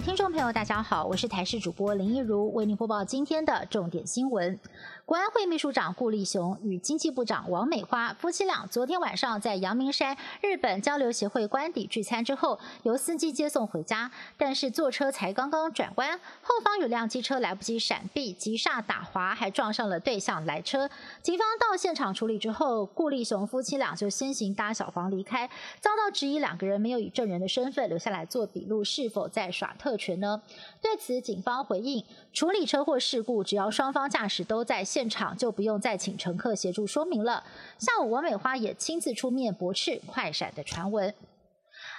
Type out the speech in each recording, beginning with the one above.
听众朋友，大家好，我是台视主播林一如，为您播报今天的重点新闻。国安会秘书长顾立雄与经济部长王美花夫妻俩昨天晚上在阳明山日本交流协会官邸聚餐之后，由司机接送回家。但是坐车才刚刚转弯，后方有辆机车来不及闪避，急刹打滑，还撞上了对向来车。警方到现场处理之后，顾立雄夫妻俩就先行搭小黄离开，遭到质疑两个人没有以证人的身份留下来做笔录，是否在耍特权呢？对此，警方回应：处理车祸事故，只要双方驾驶都在。现场就不用再请乘客协助说明了。下午，王美花也亲自出面驳斥快闪的传闻。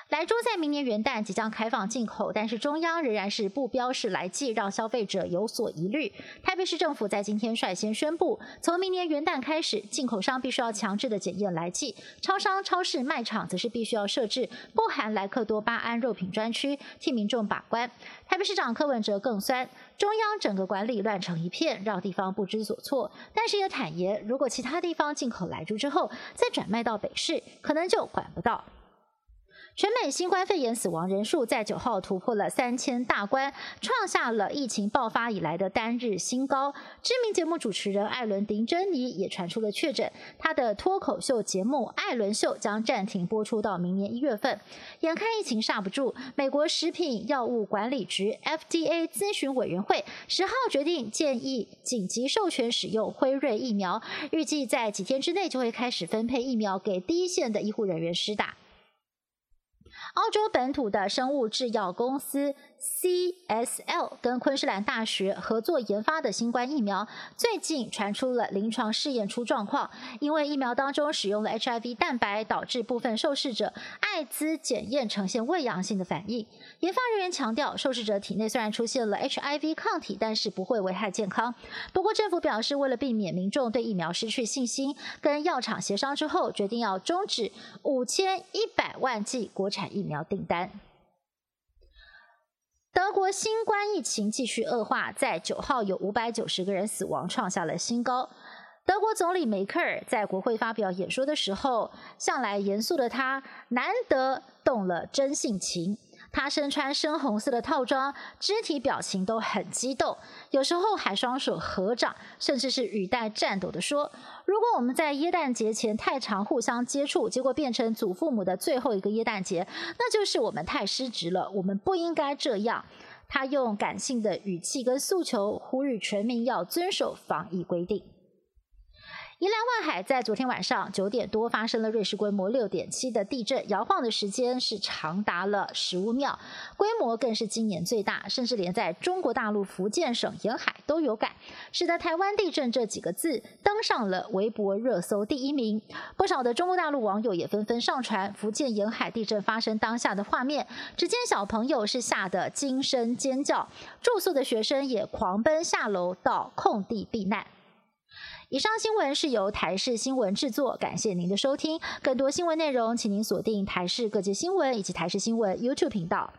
莱猪在明年元旦即将开放进口，但是中央仍然是不标示来记，让消费者有所疑虑。台北市政府在今天率先宣布，从明年元旦开始，进口商必须要强制的检验来记，超商、超市、卖场则是必须要设置不含莱克多巴胺肉品专区，替民众把关。台北市长柯文哲更酸，中央整个管理乱成一片，让地方不知所措。但是也坦言，如果其他地方进口来猪之后再转卖到北市，可能就管不到。全美新冠肺炎死亡人数在九号突破了三千大关，创下了疫情爆发以来的单日新高。知名节目主持人艾伦·丁珍妮也传出了确诊，他的脱口秀节目《艾伦秀》将暂停播出到明年一月份。眼看疫情刹不住，美国食品药物管理局 （FDA） 咨询委员会十号决定建议紧急授权使用辉瑞疫苗，预计在几天之内就会开始分配疫苗给第一线的医护人员施打。澳洲本土的生物制药公司 CSL 跟昆士兰大学合作研发的新冠疫苗，最近传出了临床试验出状况，因为疫苗当中使用了 HIV 蛋白，导致部分受试者艾滋检验呈现未阳性的反应。研发人员强调，受试者体内虽然出现了 HIV 抗体，但是不会危害健康。不过政府表示，为了避免民众对疫苗失去信心，跟药厂协商之后，决定要终止五千一百万剂国产疫苗订单。德国新冠疫情继续恶化，在九号有五百九十个人死亡，创下了新高。德国总理梅克尔在国会发表演说的时候，向来严肃的他难得动了真性情。他身穿深红色的套装，肢体表情都很激动，有时候还双手合掌，甚至是语带颤抖的说：“如果我们在耶诞节前太常互相接触，结果变成祖父母的最后一个耶诞节，那就是我们太失职了。我们不应该这样。”他用感性的语气跟诉求呼吁全民要遵守防疫规定。宜兰外海在昨天晚上九点多发生了瑞士规模六点七的地震，摇晃的时间是长达了十五秒，规模更是今年最大，甚至连在中国大陆福建省沿海都有感，使得台湾地震这几个字登上了微博热搜第一名。不少的中国大陆网友也纷纷上传福建沿海地震发生当下的画面，只见小朋友是吓得惊声尖叫，住宿的学生也狂奔下楼到空地避难。以上新闻是由台视新闻制作，感谢您的收听。更多新闻内容，请您锁定台视各界新闻以及台视新闻 YouTube 频道。